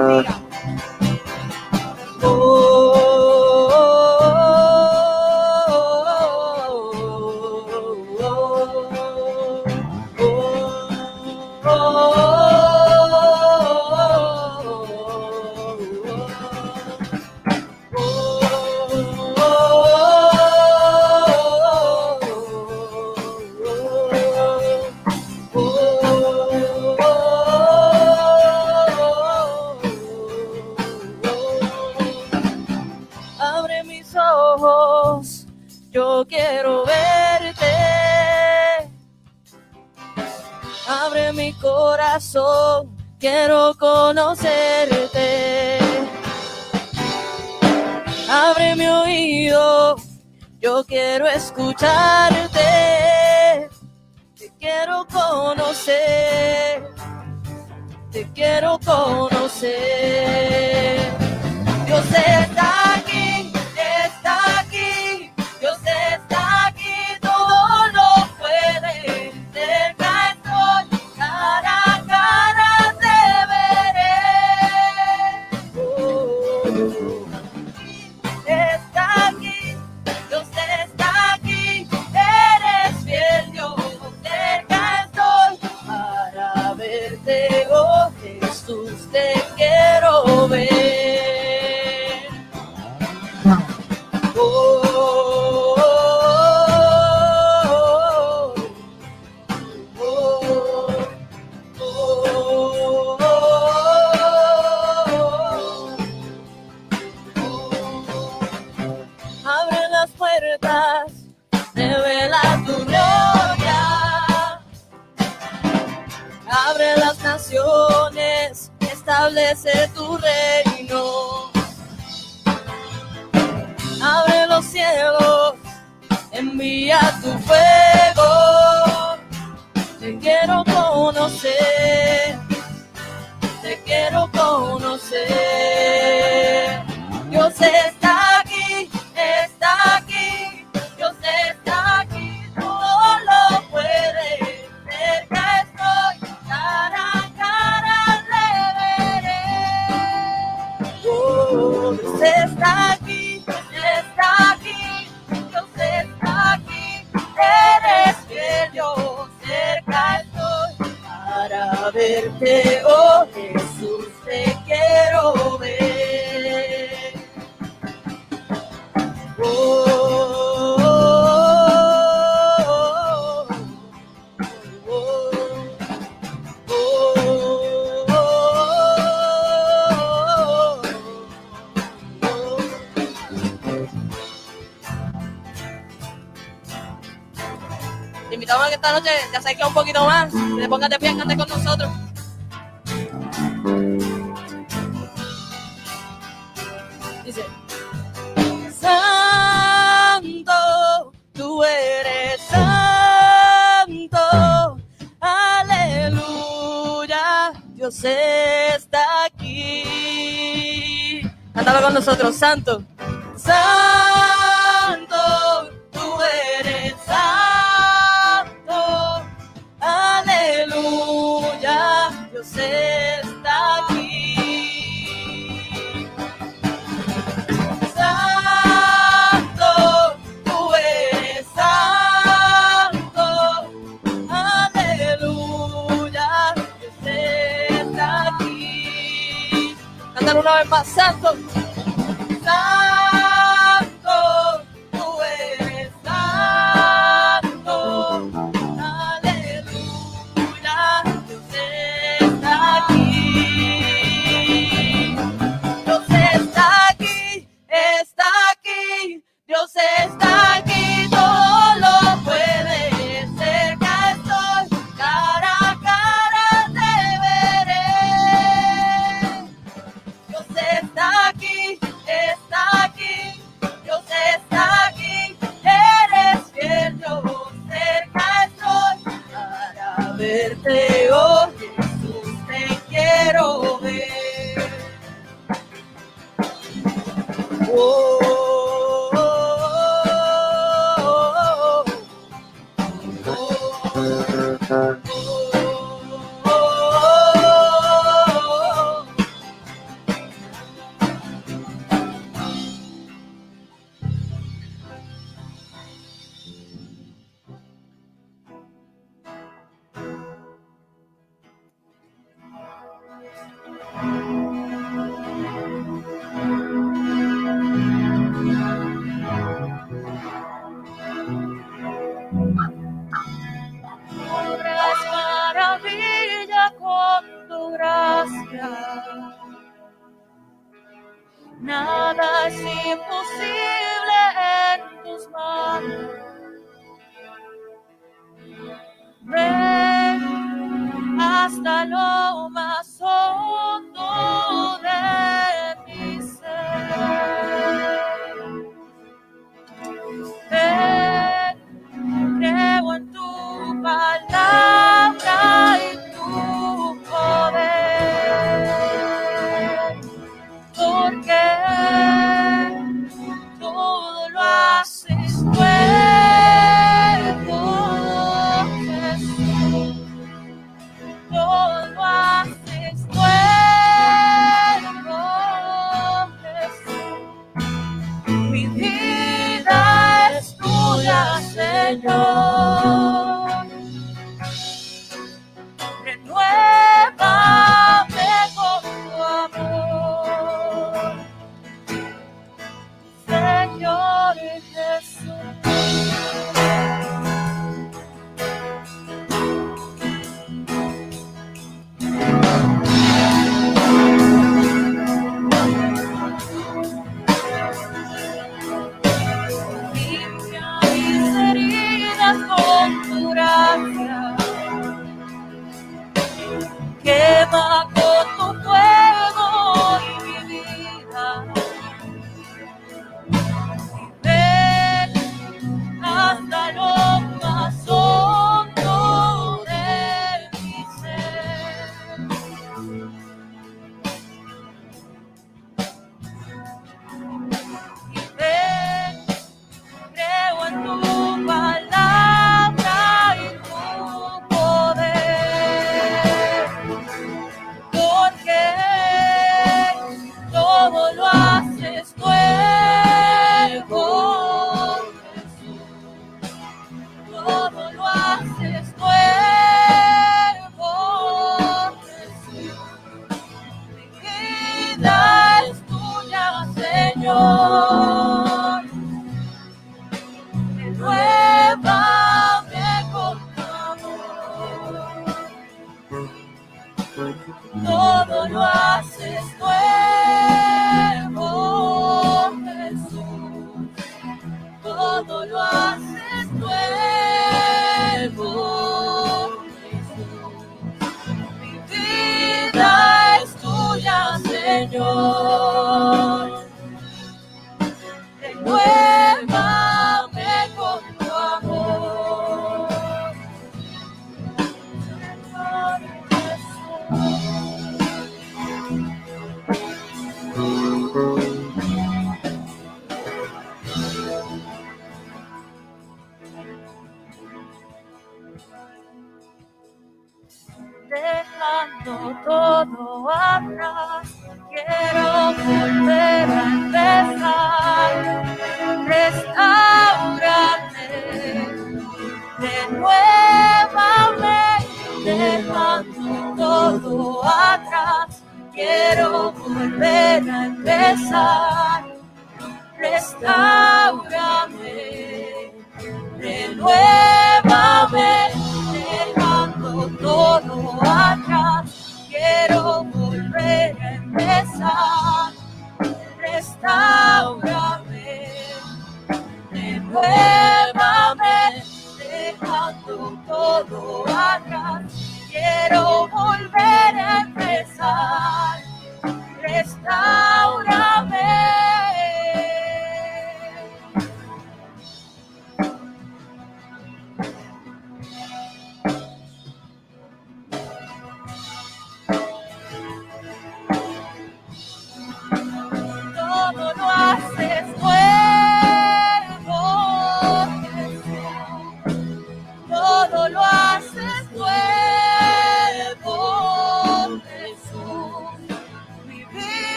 for envía tu fuego, te quiero conocer, te quiero conocer, yo sé verte, oh noche, te acerques un poquito más, te pongas de pie, cante con nosotros. Dice, Santo, tú eres santo, aleluya, Dios está aquí. Cántalo con nosotros, santo. Santo.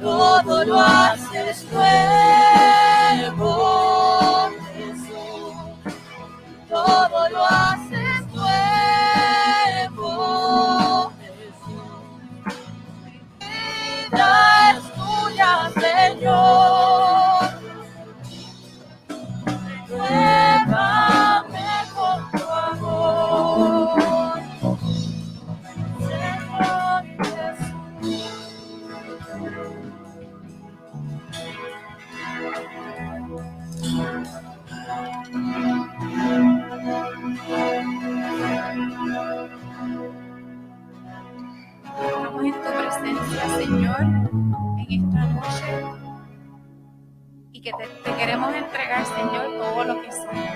Todo lo haces nuevo, Señor, todo lo que somos.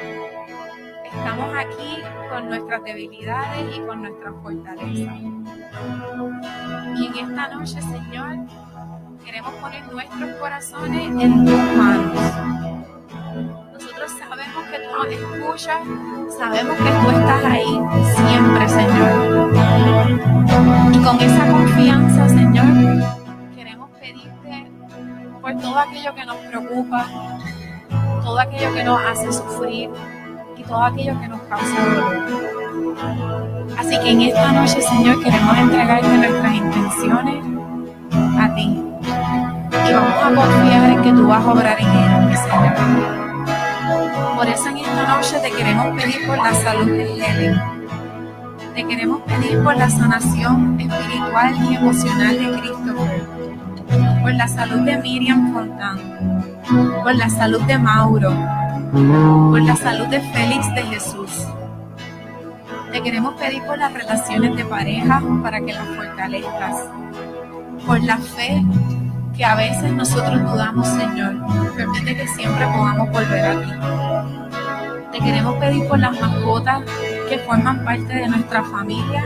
Estamos aquí con nuestras debilidades y con nuestras fortalezas. Y en esta noche, Señor, queremos poner nuestros corazones en tus manos. Nosotros sabemos que tú nos escuchas, sabemos que tú estás ahí siempre, Señor. Y con esa confianza, Señor, queremos pedirte por todo aquello que nos preocupa, todo aquello que nos hace sufrir y todo aquello que nos causa dolor. Así que en esta noche, Señor, queremos entregarte nuestras intenciones a ti. Y vamos a confiar en que tú vas a obrar en ellas, Señor. Por eso en esta noche te queremos pedir por la salud de Helen. Te queremos pedir por la sanación espiritual y emocional de Christopher. Por la salud de Miriam Fontán. Por la salud de Mauro. Por la salud de Félix de Jesús. Te queremos pedir por las relaciones de pareja para que las fortalezcas. Por la fe que a veces nosotros dudamos, Señor. Permite que siempre podamos volver a ti. Te queremos pedir por las mascotas que forman parte de nuestra familia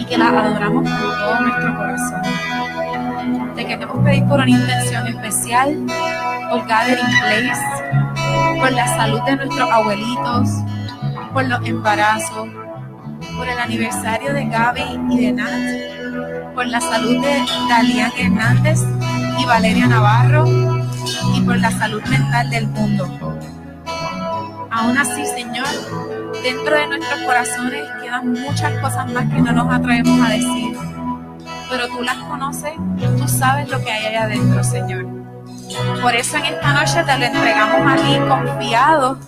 y que las adoramos con todo nuestro corazón. Te queremos pedir por una intención especial, por Gathering Place, por la salud de nuestros abuelitos, por los embarazos, por el aniversario de Gaby y de Nat, por la salud de Dalian Hernández y Valeria Navarro y por la salud mental del mundo. Aún así, Señor, dentro de nuestros corazones quedan muchas cosas más que no nos atrevemos a decir, pero tú las conoces, tú sabes lo que hay allá adentro, Señor. Por eso en esta noche te lo entregamos a ti confiados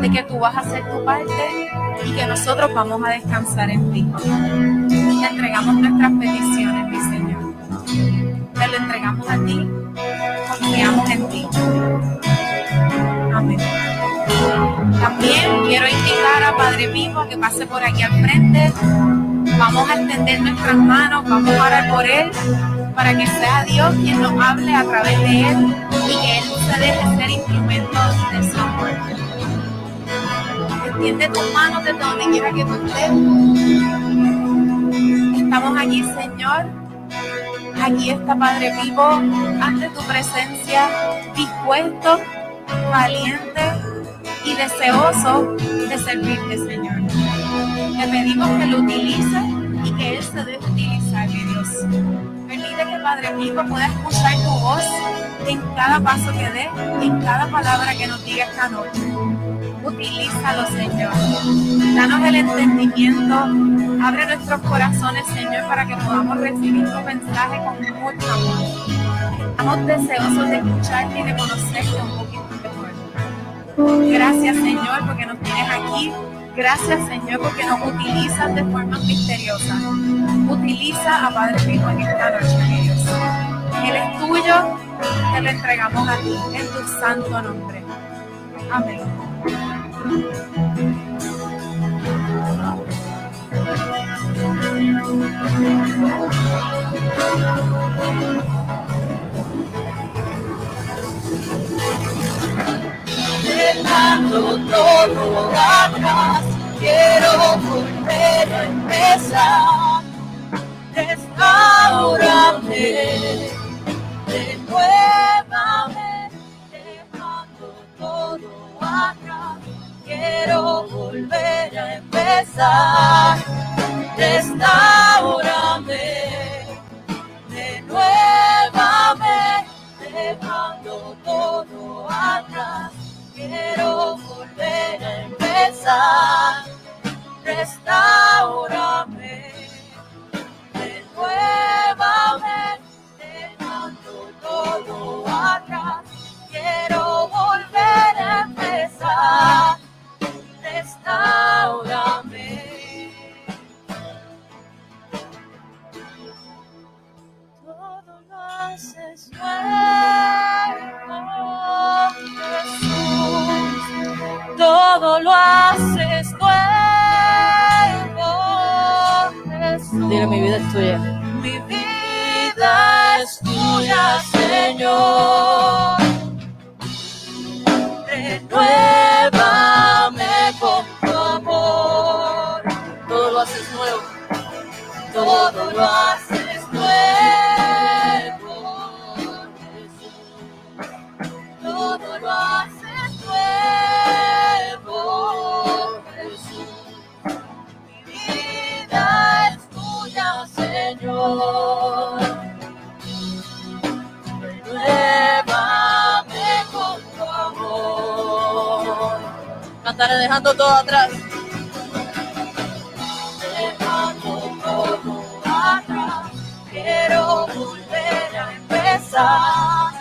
de que tú vas a hacer tu parte y que nosotros vamos a descansar en ti. Te entregamos nuestras peticiones, mi Señor. Te lo entregamos a ti, confiamos en ti. Amén. También quiero invitar a Padre Vivo que pase por aquí al frente. Vamos a extender nuestras manos, vamos a orar por Él, para que sea Dios quien nos hable a través de Él y que Él se deje ser instrumento de su amor. Extiende tus manos desde donde quiera que tú estés. Estamos aquí, Señor. Aquí está Padre Vivo, ante tu presencia, dispuesto, valiente y deseoso de servirte, Señor. Te pedimos que lo utilices y que Él se deje utilizar, mi Dios. Permite que Padre Vivo pueda escuchar tu voz en cada paso que dé, en cada palabra que nos diga esta noche. Utilízalo, Señor. Danos el entendimiento. Abre nuestros corazones, Señor, para que podamos recibir tu mensaje con mucho amor. Estamos deseosos de escucharte y de conocerte un poquito. Gracias, Señor, porque nos tienes aquí. Gracias, Señor, porque nos utilizas de forma misteriosa. Utiliza a Padre Vivo en esta noche, Dios. Él es tuyo, te lo entregamos a ti, en tu santo nombre. Amén. Todo atrás, quiero volver a empezar. Restaurame de nuevamente, dejando todo atrás, quiero volver a empezar. Restaurame de nuevamente, dejando todo atrás quiero volver a empezar. Restaurame de dejando todo atrás. Quiero volver a empezar. Restaurame. Todo lo haces nuevo, todo lo haces nuevo. Jesús. Dile, mi vida es tuya. Mi vida es tuya, Señor. Renuévame con tu amor. Todo lo haces nuevo. Todo lo haces Señor. Renuévame con tu amor. Cantaré dejando todo atrás. Dejando todo atrás, quiero volver a empezar.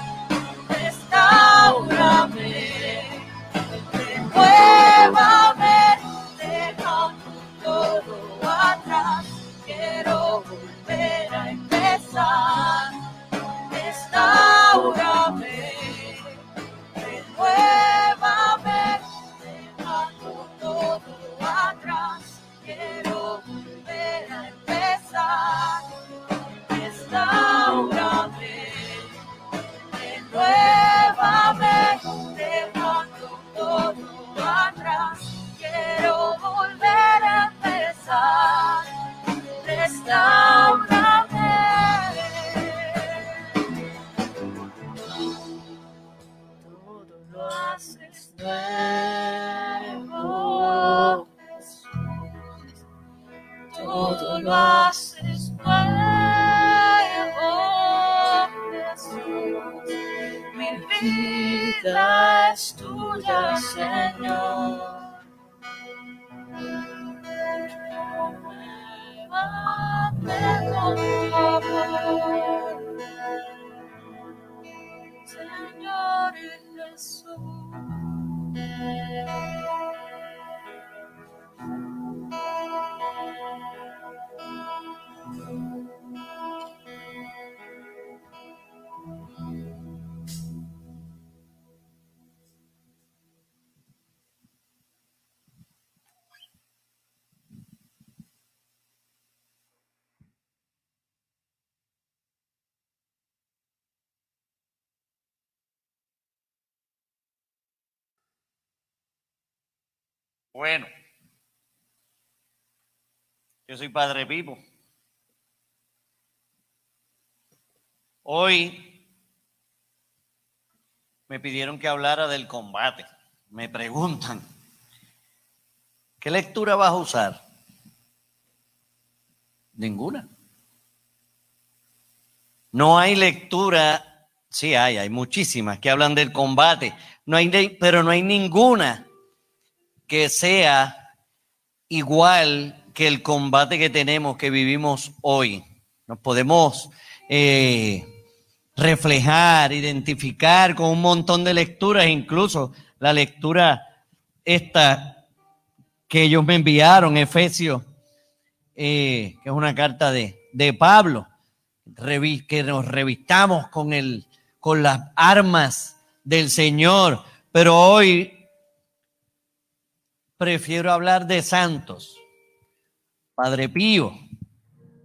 Bueno, yo soy Padre Vivo. Hoy me pidieron que hablara del combate. Me preguntan, ¿qué lectura vas a usar? Ninguna. No hay lectura, sí hay, hay muchísimas que hablan del combate, no hay, pero no hay ninguna que sea igual que el combate que tenemos, que vivimos hoy. Nos podemos eh, reflejar, identificar con un montón de lecturas, incluso la lectura esta que ellos me enviaron, Efesios, eh, que es una carta de, de Pablo, que nos revistamos con, el, con las armas del Señor, pero hoy prefiero hablar de santos. Padre Pío,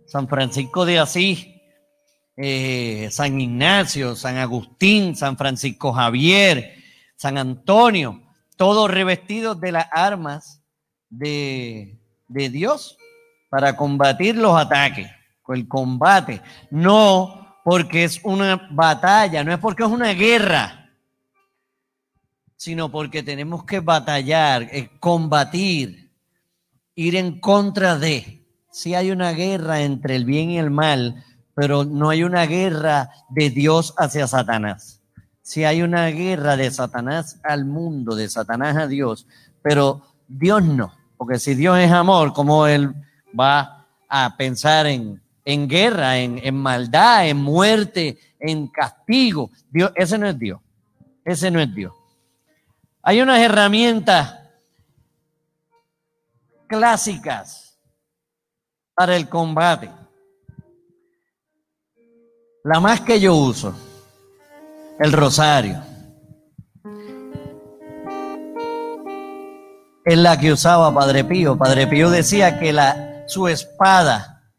San Francisco de Asís, eh, San Ignacio, San Agustín, San Francisco Javier, San Antonio, todos revestidos de las armas de, de Dios para combatir los ataques, el combate. No porque es una batalla, no es porque es una guerra, sino porque tenemos que batallar, eh, combatir, ir en contra de. Si hay una guerra entre el bien y el mal, pero no hay una guerra de Dios hacia Satanás. Si hay una guerra de Satanás al mundo, de Satanás a Dios, pero Dios no, porque si Dios es amor, ¿cómo Él va a pensar en, en guerra, en, en maldad, en muerte, en castigo? Dios, ese no es Dios, ese no es Dios. Hay unas herramientas clásicas para el combate. La más que yo uso, el rosario. Es la que usaba Padre Pío. Padre Pío decía que la, su espada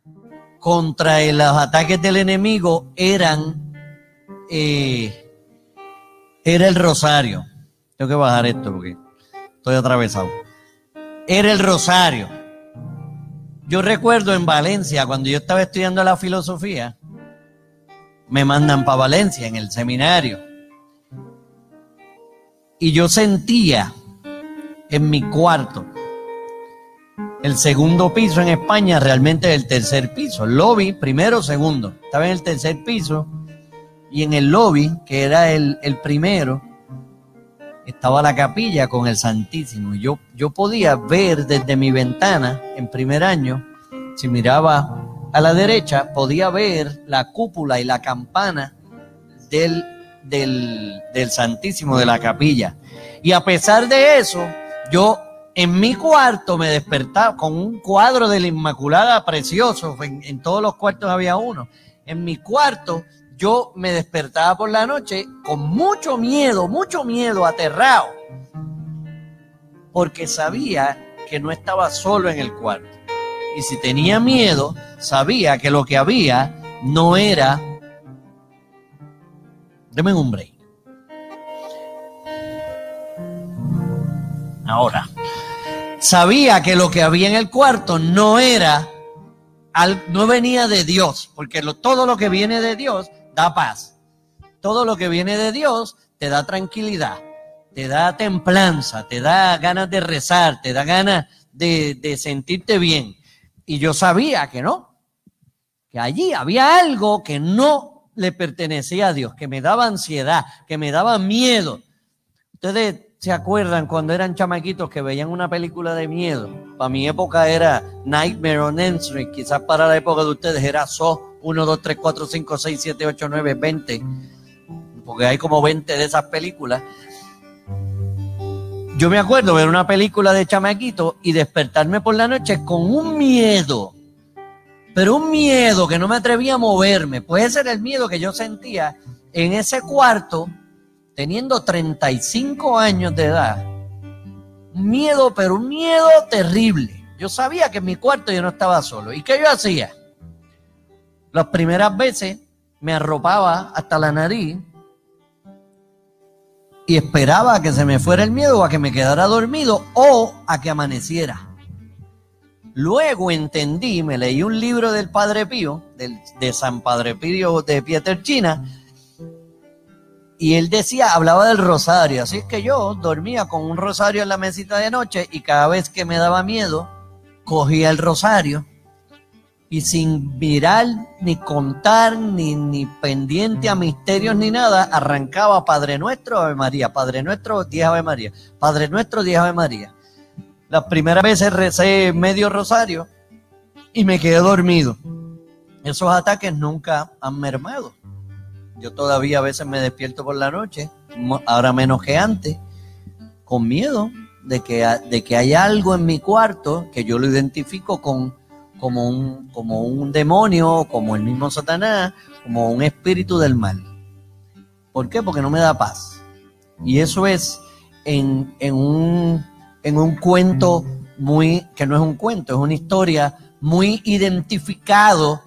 contra los ataques del enemigo eran eh, era el rosario. Tengo que bajar esto porque estoy atravesado. Era el rosario. Yo recuerdo en Valencia, cuando yo estaba estudiando la filosofía, me mandan para Valencia en el seminario. Y yo sentía en mi cuarto, el segundo piso en España realmente el tercer piso. Lobby, primero, segundo. Estaba en el tercer piso y en el lobby, que era el, el primero, estaba la capilla con el Santísimo. Yo, yo podía ver desde mi ventana en primer año, si miraba a la derecha, podía ver la cúpula y la campana del, del, del Santísimo de la capilla. Y a pesar de eso, yo en mi cuarto me despertaba con un cuadro de la Inmaculada precioso, en todos los cuartos había uno. En mi cuarto yo me despertaba por la noche con mucho miedo, mucho miedo, aterrado, porque sabía que no estaba solo en el cuarto. Y si tenía miedo, sabía que lo que había no era... Deme un break. Ahora, sabía que lo que había en el cuarto no era, no venía de Dios, porque todo lo que viene de Dios da paz. Todo lo que viene de Dios te da tranquilidad, te da templanza, te da ganas de rezar, te da ganas de, de sentirte bien. Y yo sabía que no, que allí había algo que no le pertenecía a Dios, que me daba ansiedad, que me daba miedo. Ustedes se acuerdan cuando eran chamaquitos que veían una película de miedo. Para mi época era Nightmare on Elm Street, quizás para la época de ustedes era So 1, 2, 3, 4, 5, 6, 7, 8, 9, 20, porque hay como 20 de esas películas. Yo me acuerdo ver una película de chamaquito y despertarme por la noche con un miedo, pero un miedo que no me atrevía a moverme. Pues ese era el miedo que yo sentía en ese cuarto teniendo 35 años de edad, un miedo, pero un miedo terrible. Yo sabía que en mi cuarto yo no estaba solo. ¿Y qué yo hacía? Las primeras veces me arropaba hasta la nariz y esperaba a que se me fuera el miedo, a que me quedara dormido o a que amaneciera. Luego entendí, me leí un libro del Padre Pío, de San Padre Pío de Pieterchina, y él decía, hablaba del rosario, así es que yo dormía con un rosario en la mesita de noche y cada vez que me daba miedo, cogía el rosario y sin mirar, ni contar, ni, ni pendiente a misterios ni nada, arrancaba Padre Nuestro, Ave María, Padre Nuestro, 10 Ave María, Padre Nuestro, 10 Ave María. Las primeras veces recé medio rosario y me quedé dormido. Esos ataques nunca han mermado. Yo todavía a veces me despierto por la noche, ahora menos que antes, con miedo de que, de que hay algo en mi cuarto que yo lo identifico con, como, un, como un demonio, como el mismo Satanás, como un espíritu del mal. ¿Por qué? Porque no me da paz. Y eso es en, en, un, en un cuento muy, que no es un cuento, es una historia muy identificado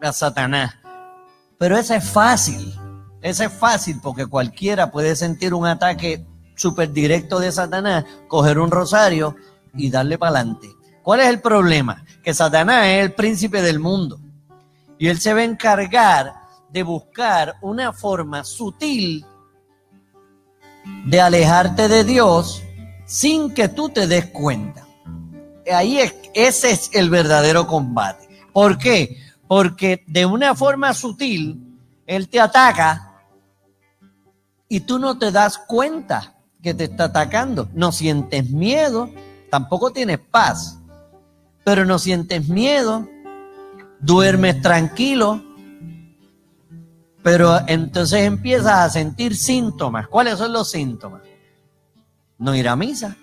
a Satanás. Pero ese es fácil. Ese es fácil porque cualquiera puede sentir un ataque súper directo de Satanás, coger un rosario y darle para adelante. ¿Cuál es el problema? Que Satanás es el príncipe del mundo. Y él se va a encargar de buscar una forma sutil de alejarte de Dios sin que tú te des cuenta. Ahí es, ese es el verdadero combate. ¿Por qué? Porque de una forma sutil, Él te ataca y tú no te das cuenta que te está atacando. No sientes miedo, tampoco tienes paz, pero no sientes miedo, duermes tranquilo, pero entonces empiezas a sentir síntomas. ¿Cuáles son los síntomas? No ir a misa,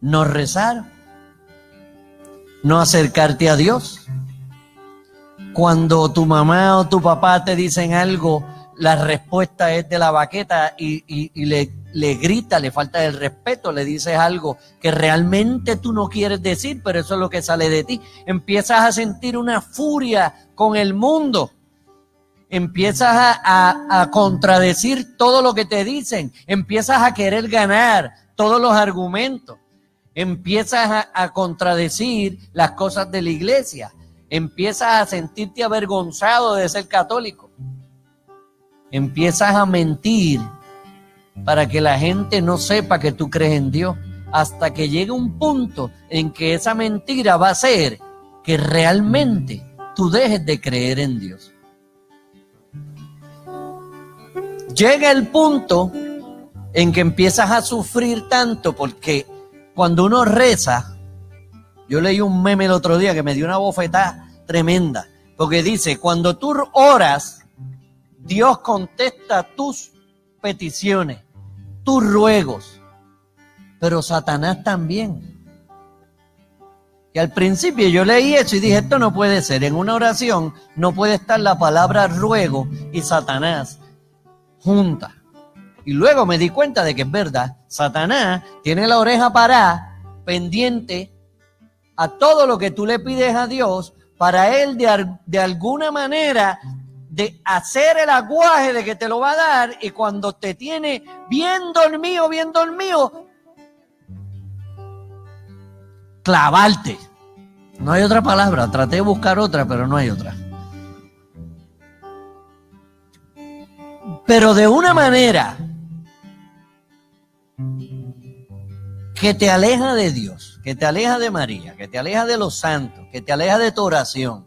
no rezar, no acercarte a Dios. Cuando tu mamá o tu papá te dicen algo, la respuesta es de la baqueta y, y, y le, le, grita, le falta el respeto, le dices algo que realmente tú no quieres decir, pero eso es lo que sale de ti. Empiezas a sentir una furia con el mundo. Empiezas a, a, a contradecir todo lo que te dicen. Empiezas a querer ganar todos los argumentos. empiezas a, a contradecir las cosas de la iglesia, empiezas a sentirte avergonzado de ser católico, empiezas a mentir para que la gente no sepa que tú crees en Dios, hasta que llegue un punto en que esa mentira va a ser que realmente tú dejes de creer en Dios. Llega el punto en que empiezas a sufrir tanto porque cuando uno reza, yo leí un meme el otro día que me dio una bofetada tremenda, porque dice, cuando tú oras, Dios contesta tus peticiones, tus ruegos, pero Satanás también. Y al principio yo leí eso y dije, esto no puede ser, en una oración no puede estar la palabra ruego y Satanás juntas. Y luego me di cuenta de que es verdad, Satanás tiene la oreja parada, pendiente a todo lo que tú le pides a Dios, para él de, de alguna manera de hacer el aguaje de que te lo va a dar y cuando te tiene bien dormido, bien dormido, clavarte. No hay otra palabra, traté de buscar otra, pero no hay otra. Pero de una manera que te aleja de Dios, que te aleja de María, que te aleja de los santos, que te aleja de tu oración.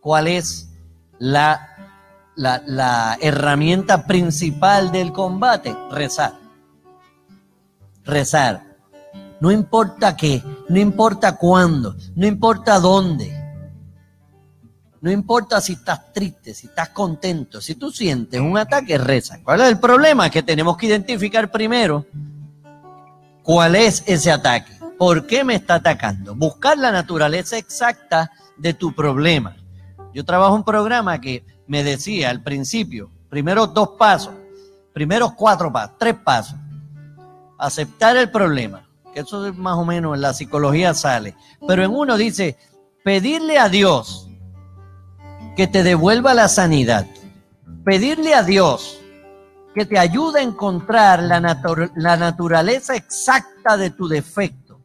¿Cuál es la, la, herramienta principal del combate? Rezar. Rezar. No importa qué, no importa cuándo, no importa dónde. No importa si estás triste, si estás contento, si tú sientes un ataque, reza. ¿Cuál es el problema? Que tenemos que identificar primero cuál es ese ataque. ¿Por qué me está atacando? Buscar la naturaleza exacta de tu problema. Yo trabajo un programa que me decía al principio, primero dos pasos, primeros cuatro pasos, tres pasos. Aceptar el problema, que eso es más o menos en la psicología sale. Pero en uno dice, pedirle a Dios que te devuelva la sanidad. Pedirle a Dios que te ayude a encontrar la, la naturaleza exacta de tu defecto.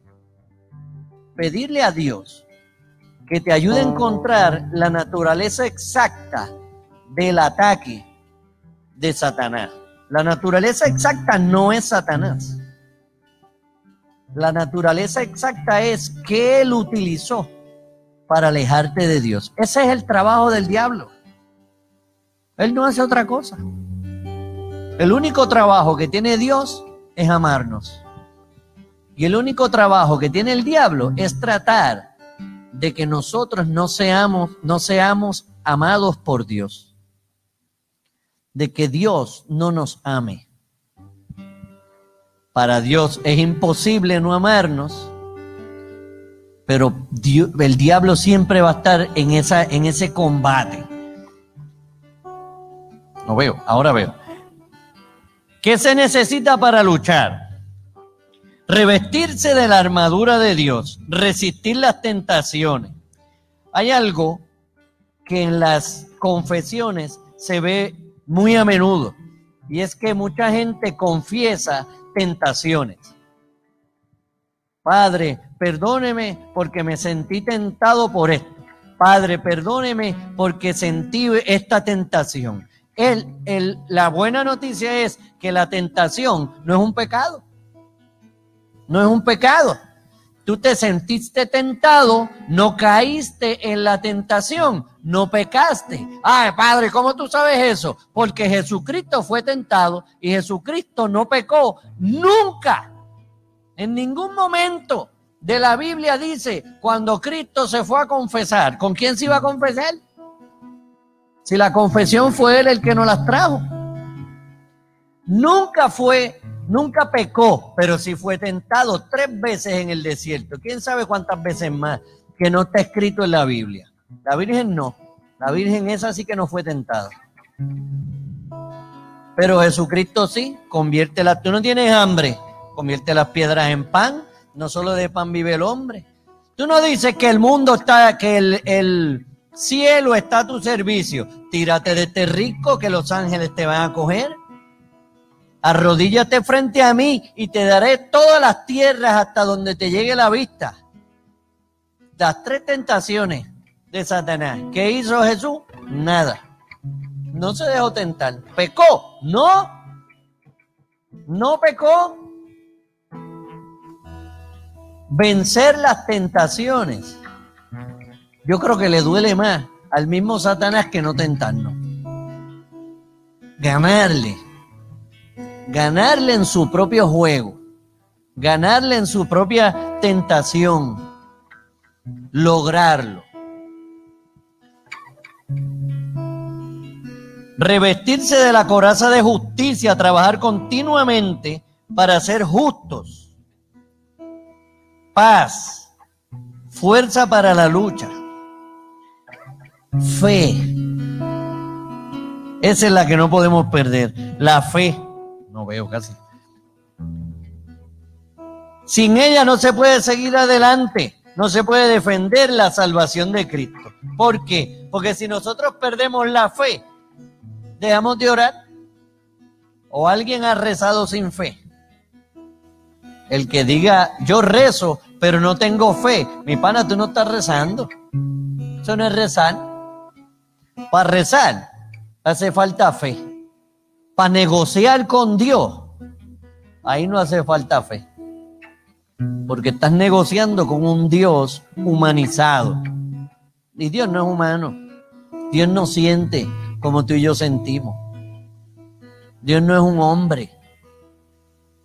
Pedirle a Dios que te ayude a encontrar la naturaleza exacta del ataque de Satanás. La naturaleza exacta no es Satanás. La naturaleza exacta es que él utilizó para alejarte de Dios. Ese es el trabajo del diablo. Él no hace otra cosa. El único trabajo que tiene Dios es amarnos. Y el único trabajo que tiene el diablo es tratar de que nosotros no seamos, no seamos amados por Dios. De que Dios no nos ame. Para Dios es imposible no amarnos pero el diablo siempre va a estar en, esa, en ese combate. No veo, ahora veo. ¿Qué se necesita para luchar? Revestirse de la armadura de Dios, resistir las tentaciones. Hay algo que en las confesiones se ve muy a menudo y es que mucha gente confiesa tentaciones. Padre, perdóneme porque me sentí tentado por esto. Padre, perdóneme porque sentí esta tentación. El, la buena noticia es que la tentación no es un pecado. No es un pecado. Tú te sentiste tentado, no caíste en la tentación, no pecaste. Ay, Padre, ¿cómo tú sabes eso? Porque Jesucristo fue tentado y Jesucristo no pecó nunca. En ningún momento de la Biblia dice cuando Cristo se fue a confesar, ¿con quién se iba a confesar? Si la confesión fue él el que nos las trajo. Nunca fue, nunca pecó, pero sí fue tentado tres veces en el desierto. ¿Quién sabe cuántas veces más que no está escrito en la Biblia? La Virgen no. La Virgen esa sí que no fue tentada. Pero Jesucristo sí, conviértela. Tú no tienes hambre, convierte las piedras en pan, no solo de pan vive el hombre. Tú no dices que el mundo está, que el, cielo está a tu servicio. Tírate de este rico que los ángeles te van a coger. Arrodíllate frente a mí y te daré todas las tierras hasta donde te llegue la vista. Las tres tentaciones de Satanás. ¿Qué hizo Jesús? Nada. No se dejó tentar. ¿Pecó? No. No pecó. Vencer las tentaciones. Yo creo que le duele más al mismo Satanás que no tentarnos. Ganarle. Ganarle en su propio juego. Ganarle en su propia tentación. Lograrlo. Revestirse de la coraza de justicia, trabajar continuamente para ser justos. Paz, fuerza para la lucha, fe. Esa es la que no podemos perder, la fe. No veo casi. Sin ella no se puede seguir adelante, no se puede defender la salvación de Cristo. ¿Por qué? Porque si nosotros perdemos la fe, dejamos de orar o alguien ha rezado sin fe. El que diga, yo rezo, pero no tengo fe, mi pana, tú no estás rezando. Eso no es rezar. Para rezar hace falta fe. Para negociar con Dios, ahí no hace falta fe. Porque estás negociando con un Dios humanizado. Y Dios no es humano. Dios no siente como tú y yo sentimos. Dios no es un hombre.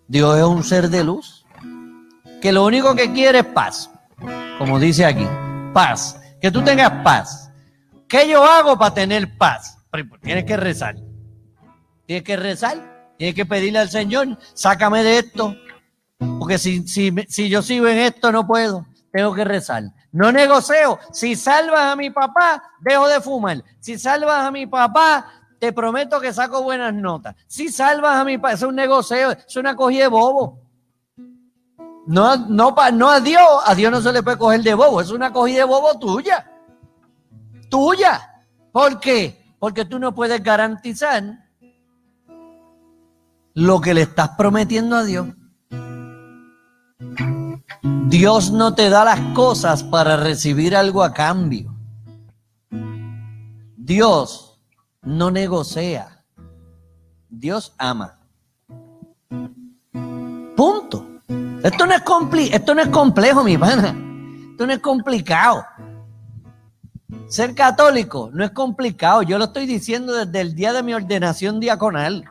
Dios es un ser de luz. Que lo único que quiere es paz. Como dice aquí. Paz. Que tú tengas paz. ¿Qué yo hago para tener paz? Tienes que rezar. Tienes que rezar. Tienes que pedirle al Señor, sácame de esto. Porque si, si, si yo sigo en esto, no puedo. Tengo que rezar. No negocio. Si salvas a mi papá, dejo de fumar. Si salvas a mi papá, te prometo que saco buenas notas. Si salvas a mi papá, es un negocio, es una cogida de bobo. No, no, no a Dios, a Dios no se le puede coger de bobo, es una cogida de bobo tuya. Tuya. ¿Por qué? Porque tú no puedes garantizar lo que le estás prometiendo a Dios. Dios no te da las cosas para recibir algo a cambio. Dios no negocia. Dios ama. Punto. Esto no es, esto no es complejo, mi pana. Esto no es complicado. Ser católico no es complicado. Yo lo estoy diciendo desde el día de mi ordenación diaconal.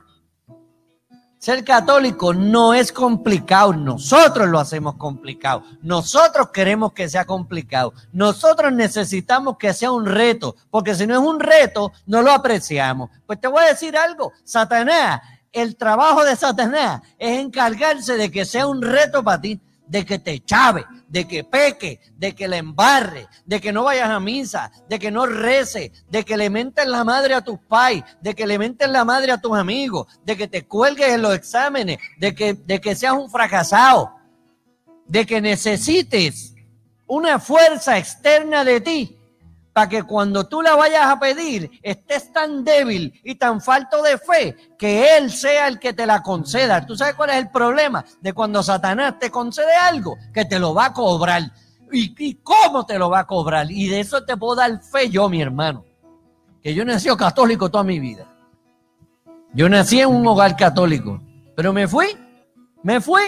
Ser católico no es complicado, nosotros lo hacemos complicado, nosotros queremos que sea complicado, nosotros necesitamos que sea un reto, porque si no es un reto, no lo apreciamos. Pues te voy a decir algo, Satanás, el trabajo de Satanás es encargarse de que sea un reto para ti, de que te chave, de que peque, de que le embarre, de que no vayas a misa, de que no rece, de que le mentes la madre a tus pais, de que le mentes la madre a tus amigos, de que te cuelgues en los exámenes, de que, de que seas un fracasado, de que necesites una fuerza externa de ti para que cuando tú la vayas a pedir estés tan débil y tan falto de fe que Él sea el que te la conceda. ¿Tú sabes cuál es el problema de cuando Satanás te concede algo? Que te lo va a cobrar. ¿Y, cómo te lo va a cobrar? Y de eso te puedo dar fe yo, mi hermano. Que yo nací católico toda mi vida. Yo nací en un hogar católico, pero me fui, me fui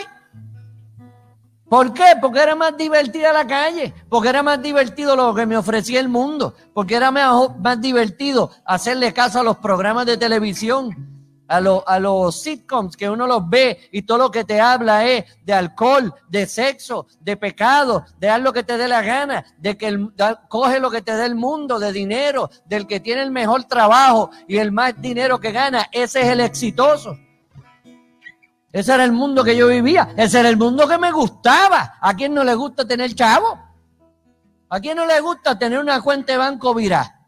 ¿Por qué? Porque era más divertida la calle, porque era más divertido lo que me ofrecía el mundo, porque era más, divertido hacerle caso a los programas de televisión, a, a los sitcoms que uno los ve y todo lo que te habla es de alcohol, de sexo, de pecado, de dar lo que te dé la gana, de que el, coge lo que te dé el mundo, de dinero, del que tiene el mejor trabajo y el más dinero que gana, ese es el exitoso. Ese era el mundo que yo vivía. Ese era el mundo que me gustaba. ¿A quién no le gusta tener chavo? ¿A quién no le gusta tener una cuenta de banco virá?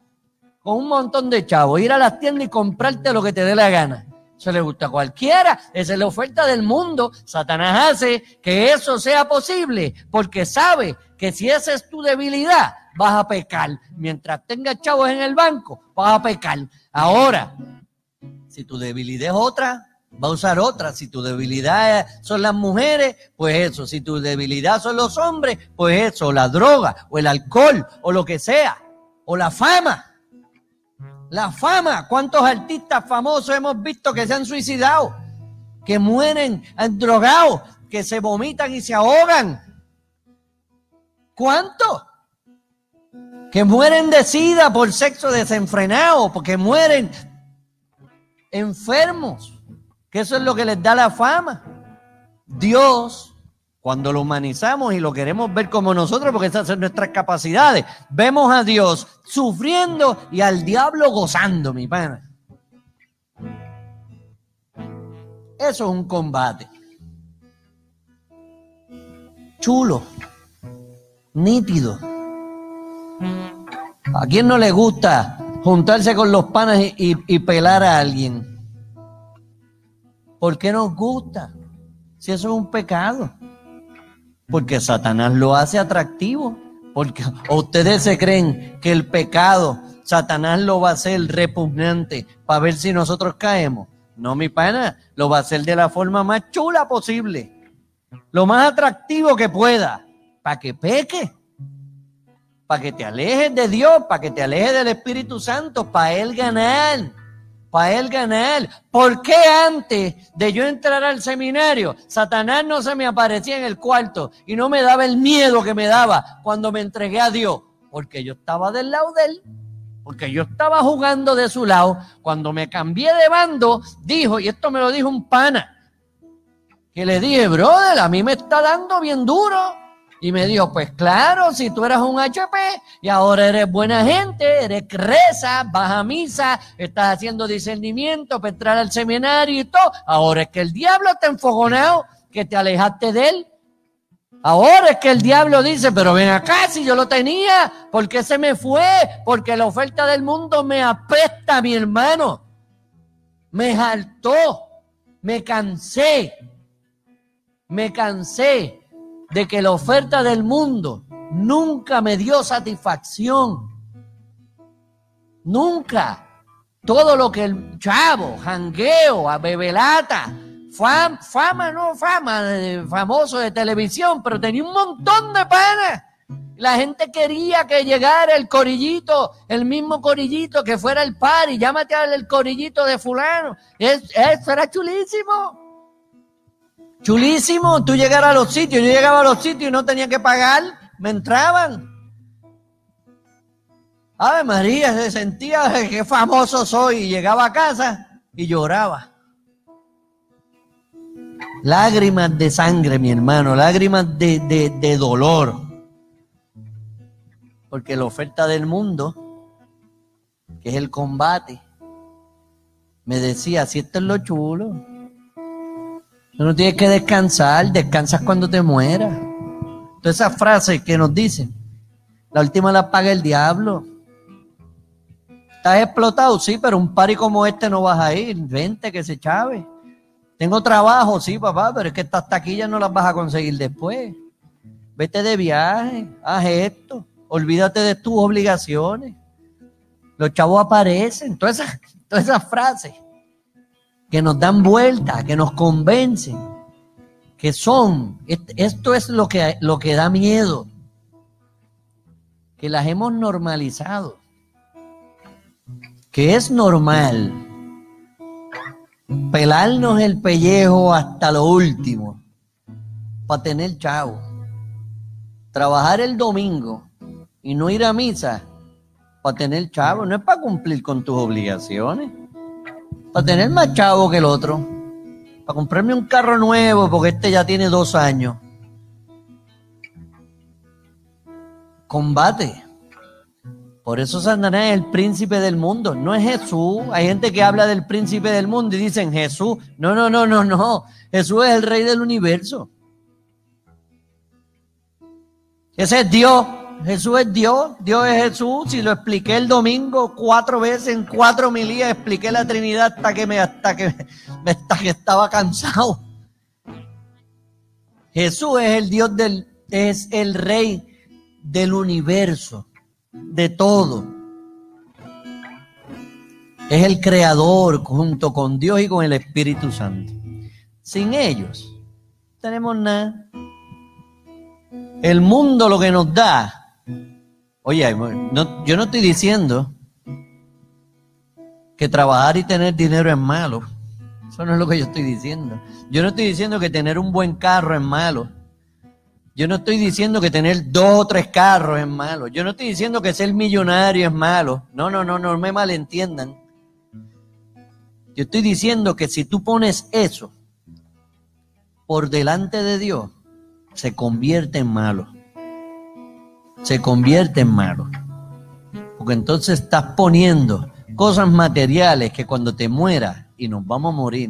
Con un montón de chavos. Ir a las tiendas y comprarte lo que te dé la gana. Eso le gusta a cualquiera. Esa es la oferta del mundo. Satanás hace que eso sea posible porque sabe que si esa es tu debilidad, vas a pecar. Mientras tengas chavos en el banco, vas a pecar. Ahora, si tu debilidad es otra, va a usar otra. Si tu debilidad son las mujeres, pues eso. Si tu debilidad son los hombres, pues eso. La droga, o el alcohol, o lo que sea. O la fama. La fama. ¿Cuántos artistas famosos hemos visto que se han suicidado? Que mueren drogados, que se vomitan y se ahogan. ¿Cuántos? Que mueren de sida por sexo desenfrenado, porque mueren enfermos que eso es lo que les da la fama. Dios, cuando lo humanizamos y lo queremos ver como nosotros, porque esas son nuestras capacidades, vemos a Dios sufriendo y al diablo gozando, mi pana. Eso es un combate. Chulo, nítido. ¿A quién no le gusta juntarse con los panas y, y pelar a alguien? ¿Por qué nos gusta? Si eso es un pecado. Porque Satanás lo hace atractivo. Porque ¿o ustedes se creen que el pecado Satanás lo va a hacer repugnante para ver si nosotros caemos. No, mi pana, lo va a hacer de la forma más chula posible. Lo más atractivo que pueda. Para que peque. Para que te alejes de Dios, para que te alejes del Espíritu Santo, para Él ganar para él ganar. ¿Por qué antes de yo entrar al seminario, Satanás no se me aparecía en el cuarto y no me daba el miedo que me daba cuando me entregué a Dios? Porque yo estaba del lado de él, porque yo estaba jugando de su lado. Cuando me cambié de bando, dijo, y esto me lo dijo un pana, que le dije, brother, a mí me está dando bien duro. Y me dijo, pues claro, si tú eras un HP y ahora eres buena gente, eres reza, vas a misa, estás haciendo discernimiento para entrar al seminario y todo, ahora es que el diablo está enfogonado, que te alejaste de él. Ahora es que el diablo dice, pero ven acá, si yo lo tenía, ¿por qué se me fue? Porque la oferta del mundo me apesta, mi hermano. Me saltó, me cansé, me cansé de que la oferta del mundo nunca me dio satisfacción. Nunca. Todo lo que el chavo, jangueo, a bebelata, fama, no fama, famoso de televisión, pero tenía un montón de panas. La gente quería que llegara el corillito, el mismo corillito, que fuera el par y llámate al corillito de fulano. eso era chulísimo. Chulísimo, tú llegar a los sitios, yo llegaba a los sitios y no tenía que pagar, me entraban. Ave María, se sentía que famoso soy y llegaba a casa y lloraba. Lágrimas de sangre, mi hermano, lágrimas de, de, de dolor. Porque la oferta del mundo, que es el combate, me decía, si esto es lo chulo, Tú no tienes que descansar, descansas cuando te mueras. Todas esas frases que nos dicen, la última la paga el diablo. Estás explotado, sí, pero un pari como este no vas a ir. Vente, que se chave. Tengo trabajo, sí, papá, pero es que estas taquillas no las vas a conseguir después. Vete de viaje, haz esto, olvídate de tus obligaciones. Los chavos aparecen, todas esas, todas esas frases que nos dan vuelta, que nos convencen, que son, esto es lo que, lo que da miedo, que las hemos normalizado, que es normal pelarnos el pellejo hasta lo último para tener chavo, trabajar el domingo y no ir a misa para tener chavo, no es para cumplir con tus obligaciones para tener más chavo que el otro, para comprarme un carro nuevo porque este ya tiene dos años. Combate. Por eso Satanás es el príncipe del mundo, no es Jesús. Hay gente que habla del príncipe del mundo y dicen Jesús. No, no, no, no, no. Jesús es el rey del universo. Ese es Dios. Jesús es Dios, Dios es Jesús. Y lo expliqué el domingo cuatro veces en cuatro milías, expliqué la Trinidad hasta que me, hasta que, hasta que estaba cansado. Jesús es el Dios del, es el Rey del universo, de todo. Es el creador junto con Dios y con el Espíritu Santo. Sin ellos, no tenemos nada. El mundo lo que nos da. Oye, yo no estoy diciendo que trabajar y tener dinero es malo. Eso no es lo que yo estoy diciendo. Yo no estoy diciendo que tener un buen carro es malo. Yo no estoy diciendo que tener dos o tres carros es malo. Yo no estoy diciendo que ser millonario es malo. No, no, no, no me malentiendan. Yo estoy diciendo que si tú pones eso por delante de Dios, se convierte en malo. Se convierte en malo. Porque entonces estás poniendo cosas materiales que cuando te mueras y nos vamos a morir,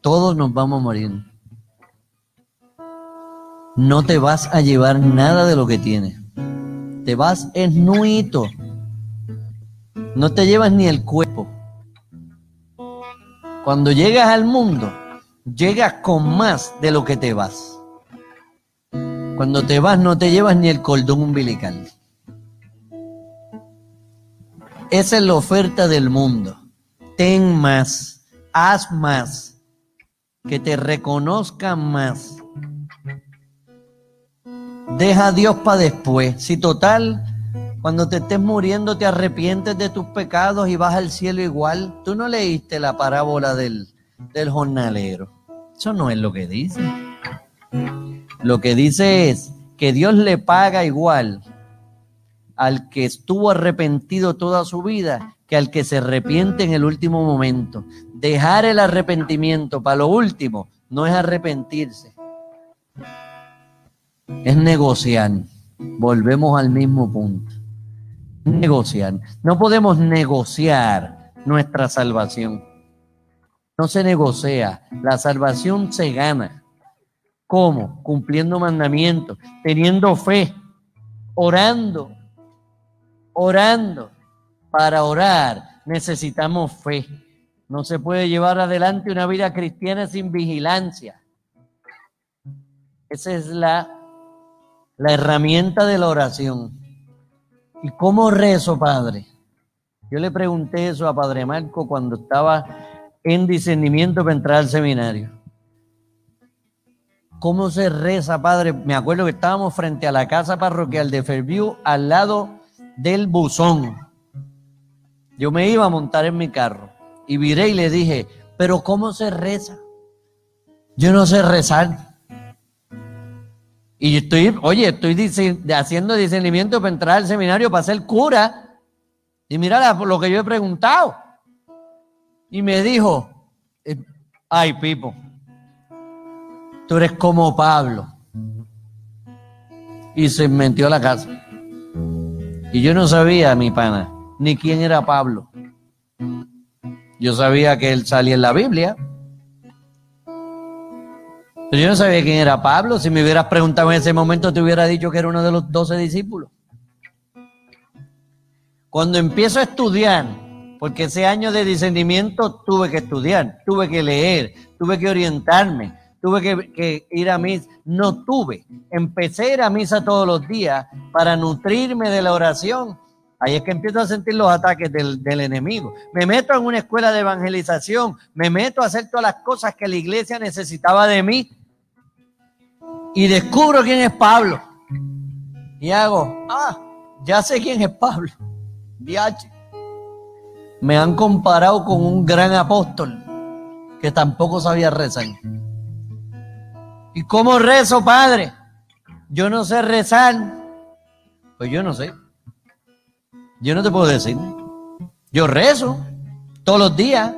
todos nos vamos a morir. No te vas a llevar nada de lo que tienes. Te vas esnuito. No te llevas ni el cuerpo. Cuando llegas al mundo, llegas con más de lo que te vas. Cuando te vas no te llevas ni el cordón umbilical. Esa es la oferta del mundo. Ten más, haz más, que te reconozcan más. Deja a Dios para después. Si total, cuando te estés muriendo te arrepientes de tus pecados y vas al cielo igual, tú no leíste la parábola del, del jornalero. Eso no es lo que dice. Lo que dice es que Dios le paga igual al que estuvo arrepentido toda su vida que al que se arrepiente en el último momento. Dejar el arrepentimiento para lo último no es arrepentirse, es negociar. Volvemos al mismo punto. Negociar. No podemos negociar nuestra salvación. No se negocia. La salvación se gana. ¿Cómo? Cumpliendo mandamientos, teniendo fe, orando, orando. Para orar necesitamos fe. No se puede llevar adelante una vida cristiana sin vigilancia. Esa es la, la herramienta de la oración. ¿Y cómo rezo, Padre? Yo le pregunté eso a Padre Marco cuando estaba en discernimiento para entrar al seminario. ¿Cómo se reza, Padre? Me acuerdo que estábamos frente a la casa parroquial de Fairview, al lado del buzón. Yo me iba a montar en mi carro y viré y le dije, pero ¿cómo se reza? Yo no sé rezar. Y estoy, oye, estoy haciendo discernimiento para entrar al seminario para ser cura. Y mira lo que yo he preguntado. Y me dijo, eh, ay, Pipo, tú eres como Pablo. Y se metió a la casa. Y yo no sabía, mi pana, ni quién era Pablo. Yo sabía que él salía en la Biblia. Pero yo no sabía quién era Pablo. Si me hubieras preguntado en ese momento, te hubiera dicho que era uno de los doce discípulos. Cuando empiezo a estudiar, porque ese año de discernimiento tuve que estudiar, tuve que leer, tuve que orientarme, tuve que, ir a misa. No tuve. Empecé a ir a misa todos los días para nutrirme de la oración. Ahí es que empiezo a sentir los ataques del, del enemigo. Me meto en una escuela de evangelización, me meto a hacer todas las cosas que la iglesia necesitaba de mí y descubro quién es Pablo. Y hago, ah, ya sé quién es Pablo. Viaje. Me han comparado con un gran apóstol que tampoco sabía rezar. ¿Y cómo rezo, padre? Yo no sé rezar. Pues yo no sé. Yo no te puedo decir. Yo rezo todos los días,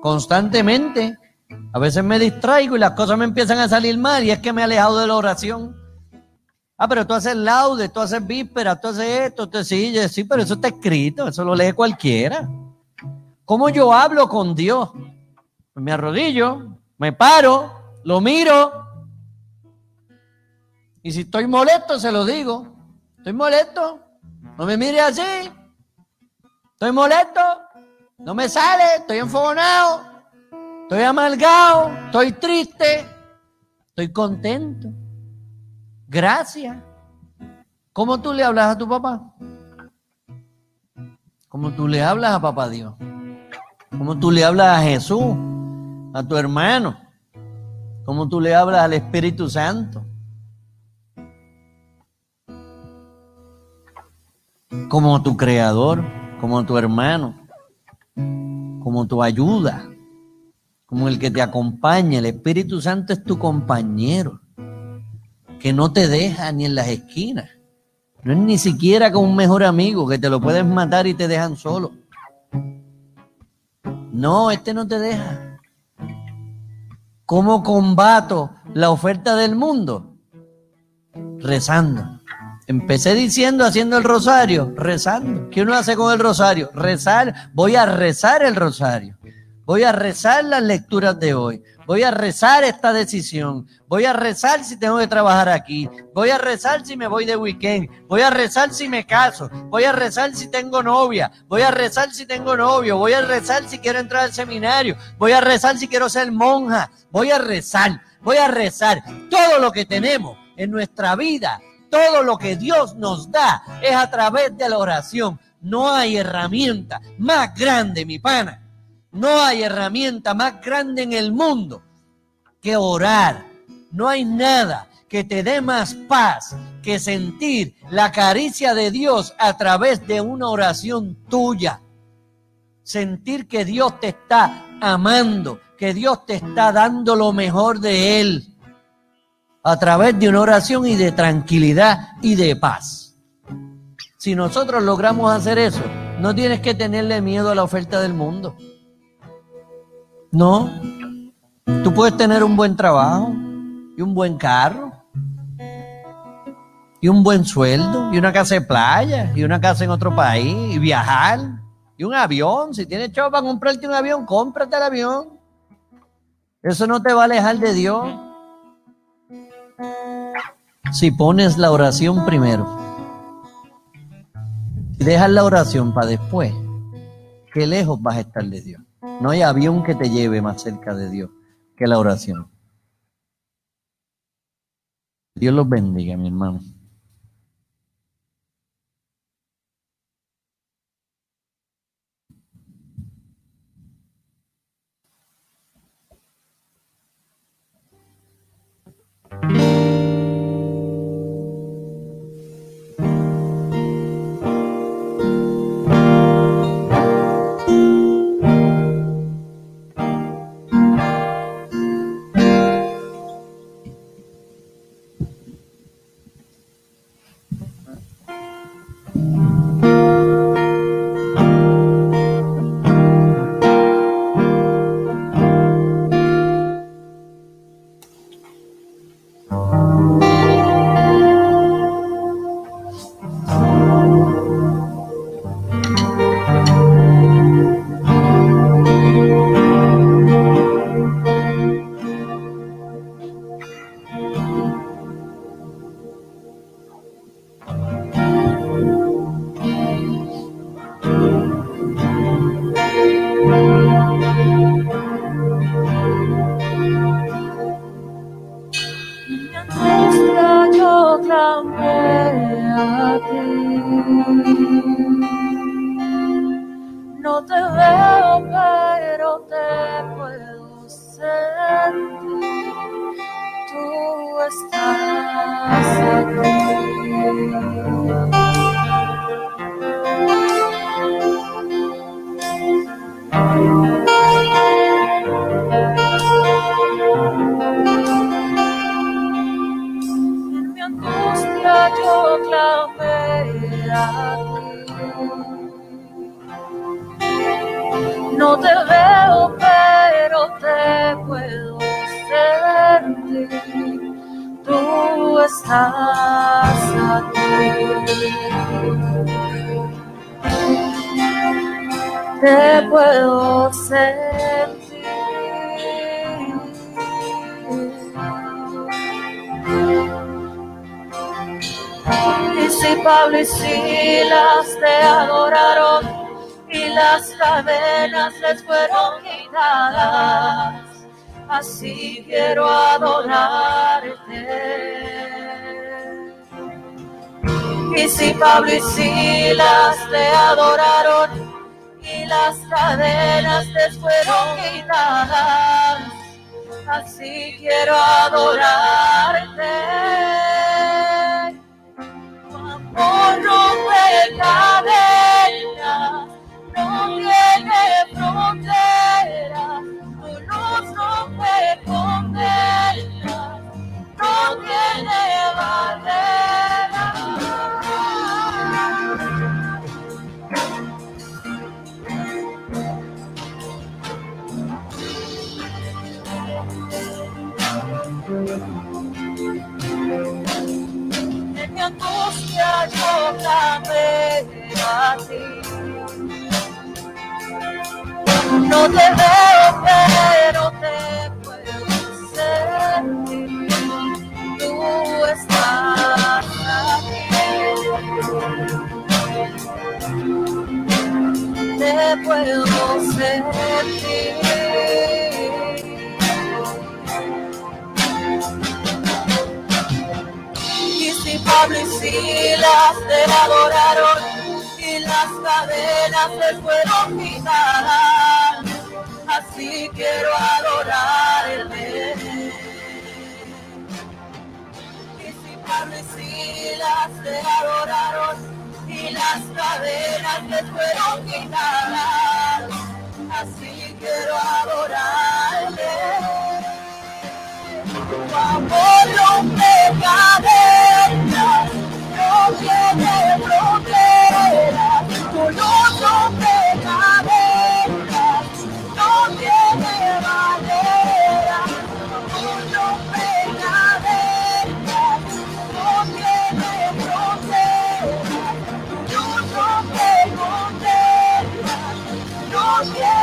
constantemente. A veces me distraigo y las cosas me empiezan a salir mal y es que me he alejado de la oración. Ah, pero tú haces laude, tú haces víspera, tú haces esto, tú sí, sí, pero eso está escrito, eso lo lee cualquiera. ¿Cómo yo hablo con Dios? Pues me arrodillo, me paro, lo miro. Y si estoy molesto, se lo digo. Estoy molesto, no me mire así. Estoy molesto, no me sale, estoy enfogonado, estoy amargado, estoy triste, estoy contento. Gracias. ¿Cómo tú le hablas a tu papá? como tú le hablas a papá Dios, como tú le hablas a Jesús, a tu hermano, como tú le hablas al Espíritu Santo. Como tu creador, como tu hermano, como tu ayuda, como el que te acompaña. El Espíritu Santo es tu compañero, que no te deja ni en las esquinas. No es ni siquiera con un mejor amigo que te lo puedes matar y te dejan solo. No, este no te deja. ¿Cómo combato la oferta del mundo? Rezando. Empecé diciendo, haciendo el rosario, rezando. ¿Qué uno hace con el rosario? Rezar. Voy a rezar el rosario. Voy a rezar las lecturas de hoy. Voy a rezar esta decisión. Voy a rezar si tengo que trabajar aquí. Voy a rezar si me voy de weekend. Voy a rezar si me caso. Voy a rezar si tengo novia. Voy a rezar si tengo novio. Voy a rezar si quiero entrar al seminario. Voy a rezar si quiero ser monja. Voy a rezar. Voy a rezar. Todo lo que tenemos en nuestra vida, todo lo que Dios nos da es a través de la oración. No hay herramienta más grande, mi pana, no hay herramienta más grande en el mundo que orar. No hay nada que te dé más paz que sentir la caricia de Dios a través de una oración tuya. Sentir que Dios te está amando, que Dios te está dando lo mejor de Él a través de una oración y de tranquilidad y de paz. Si nosotros logramos hacer eso, no tienes que tenerle miedo a la oferta del mundo. No. Tú puedes tener un buen trabajo y un buen carro y un buen sueldo y una casa de playa y una casa en otro país y viajar y un avión. Si tienes chavo para comprarte un avión, cómprate el avión. Eso no te va a alejar de Dios. Si pones la oración primero y dejas la oración para después, qué lejos vas a estar de Dios. No hay avión que te lleve más cerca de Dios que la oración. Dios los bendiga, mi hermano. Mi love. No te veo, pero te puedo sentir. Tú estás aquí. Te puedo sentir. Pablo y Silas te adoraron y las cadenas se fueron quitadas así quiero adorarme. Disipar mis filas de adoraros y las cadenas les fueron quitadas, así quiero adorarme. Tu amor rompe cadenas, no tiene fronteras, tu Lord, yeah.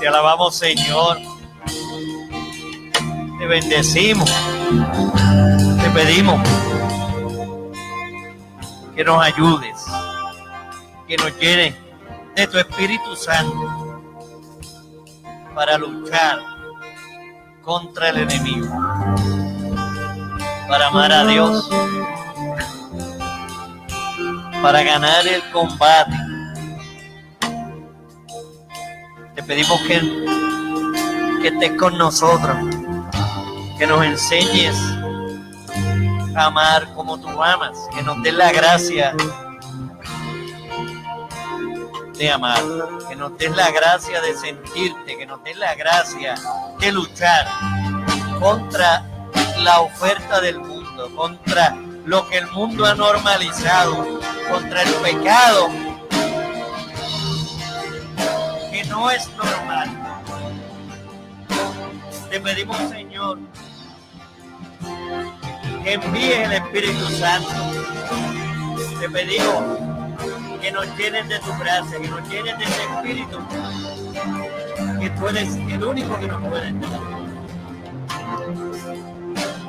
Te alabamos, Señor. Te bendecimos. Te pedimos que nos ayudes, que nos llenes de tu Espíritu Santo para luchar contra el enemigo, para amar a Dios para ganar el combate. Te pedimos que, que estés con nosotros, que nos enseñes a amar como tú amas, que nos des la gracia de amar, que nos des la gracia de sentirte, que nos des la gracia de luchar contra la oferta del mundo, contra lo que el mundo ha normalizado, contra el pecado que no es normal. Te pedimos, Señor, que envíes el Espíritu Santo. Te pedimos que nos llenen de tu gracia, que nos llenen de ese Espíritu, que tú eres el único que nos puede dar.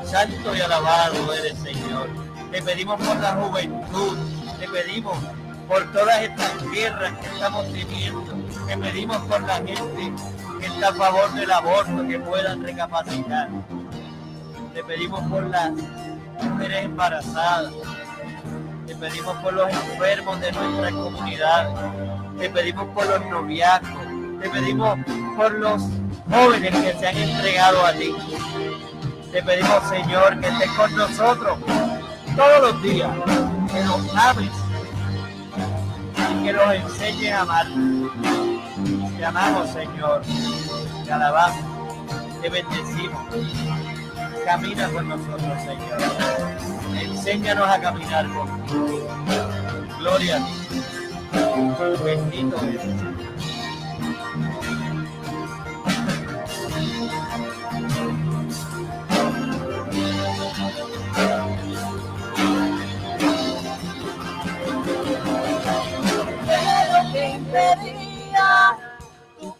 Santo y alabado eres, Señor. Te pedimos por la juventud, te pedimos por todas estas guerras que estamos teniendo, te pedimos por la gente que está a favor del aborto, que puedan recapacitar. Te pedimos por las mujeres embarazadas, te pedimos por los enfermos de nuestra comunidad, te pedimos por los noviazgos, te pedimos por los jóvenes que se han entregado a ti. Te pedimos, Señor, que estés con nosotros todos los días, que nos ames y que nos enseñes a amar. Te amamos, Señor, te alabamos, te bendecimos. Camina con nosotros, Señor. Enséñanos a caminar contigo. Gloria a ti. Bendito eres.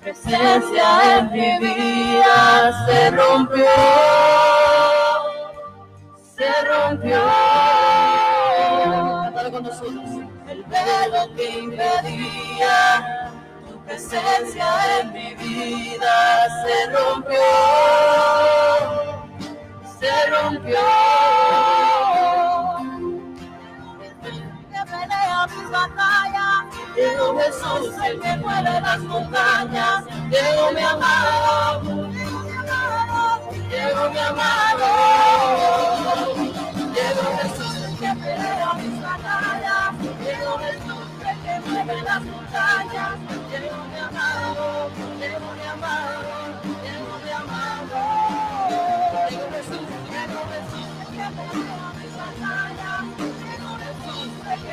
Presencia en mi vida se rompió, se rompió. Con nosotros. El velo que impedía tu presencia en mi vida se rompió, se rompió. pelea mis batallas. Llegó Jesús, el que mueve las montañas. Mi amado. Mi amado. Llegó Jesús, el que pelea mis batallas. Llegó Jesús, el que mueve las montañas. Mi amado. Mi amado. Mi amado. Llegó Jesús, llegó Jesús, el que pelea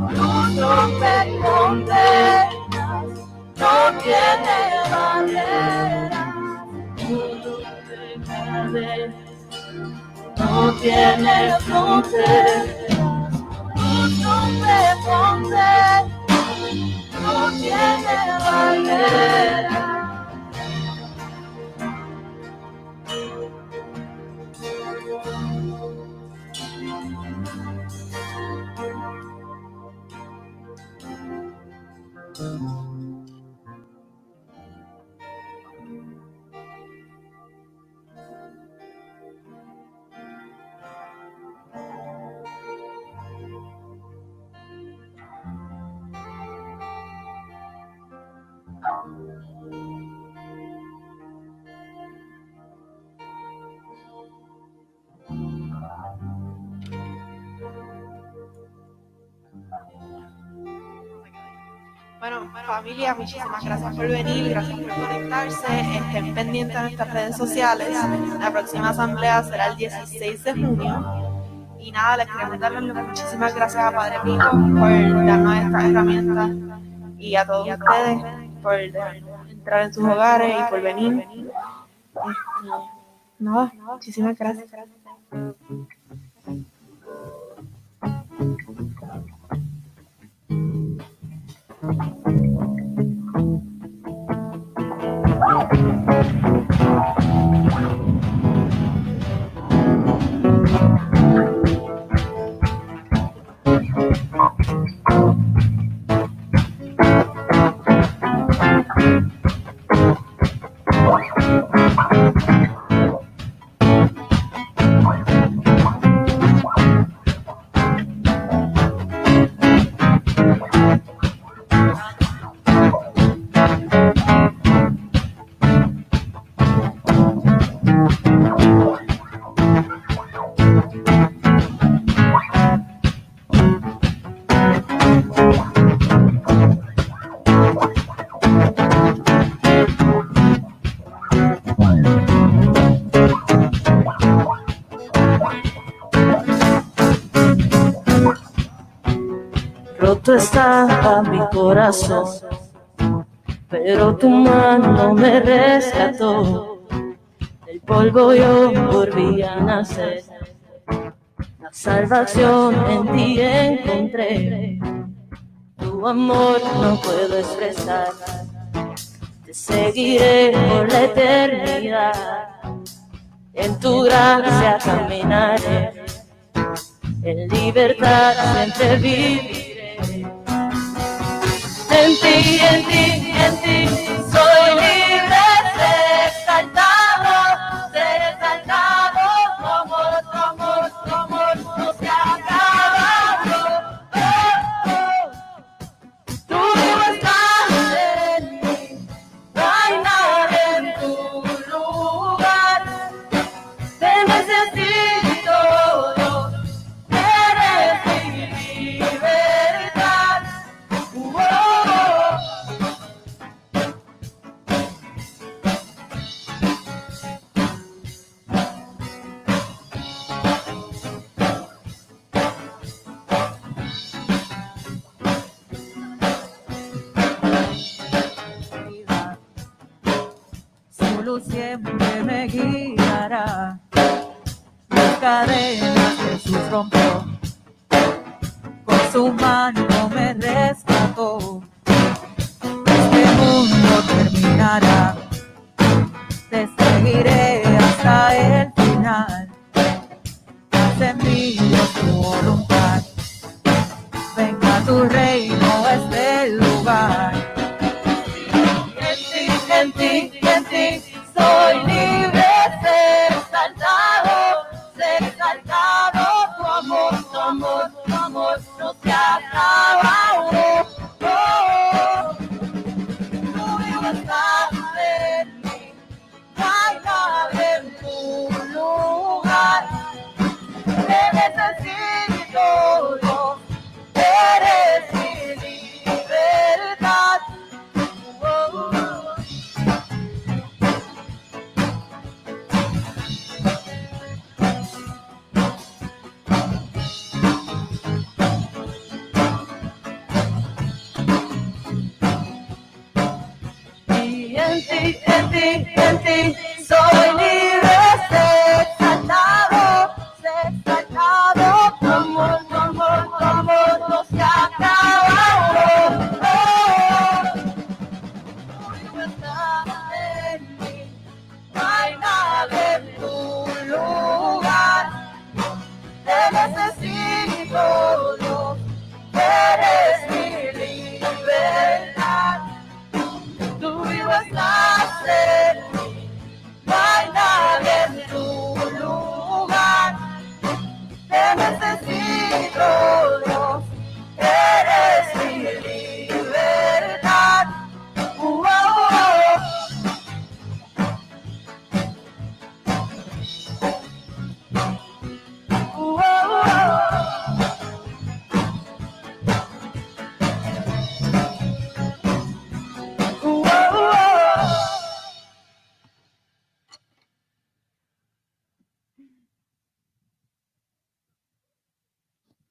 no rompe fronteras, no tiene barreras, no rompe cadenas, no tiene fronteras, fronteras, no tiene barreras. tanto. Familia, muchísimas gracias por venir, gracias por conectarse. Estén pendientes de nuestras redes sociales. La próxima asamblea será el 16 de junio. Y nada, les queremos dar las muchísimas gracias a Padre Pico por darnos esta herramienta y a todos ustedes por entrar en sus hogares y por venir. Este, nada, muchísimas gracias. Música tú estás a mi corazón, pero tu mano me rescató. Del polvo yo volví a nacer, la salvación en ti encontré. Tu amor no puedo expresar, te seguiré por la eternidad. En tu gracia caminaré, en libertad siempre viviré. N-T, N-T, N-T. tu rey.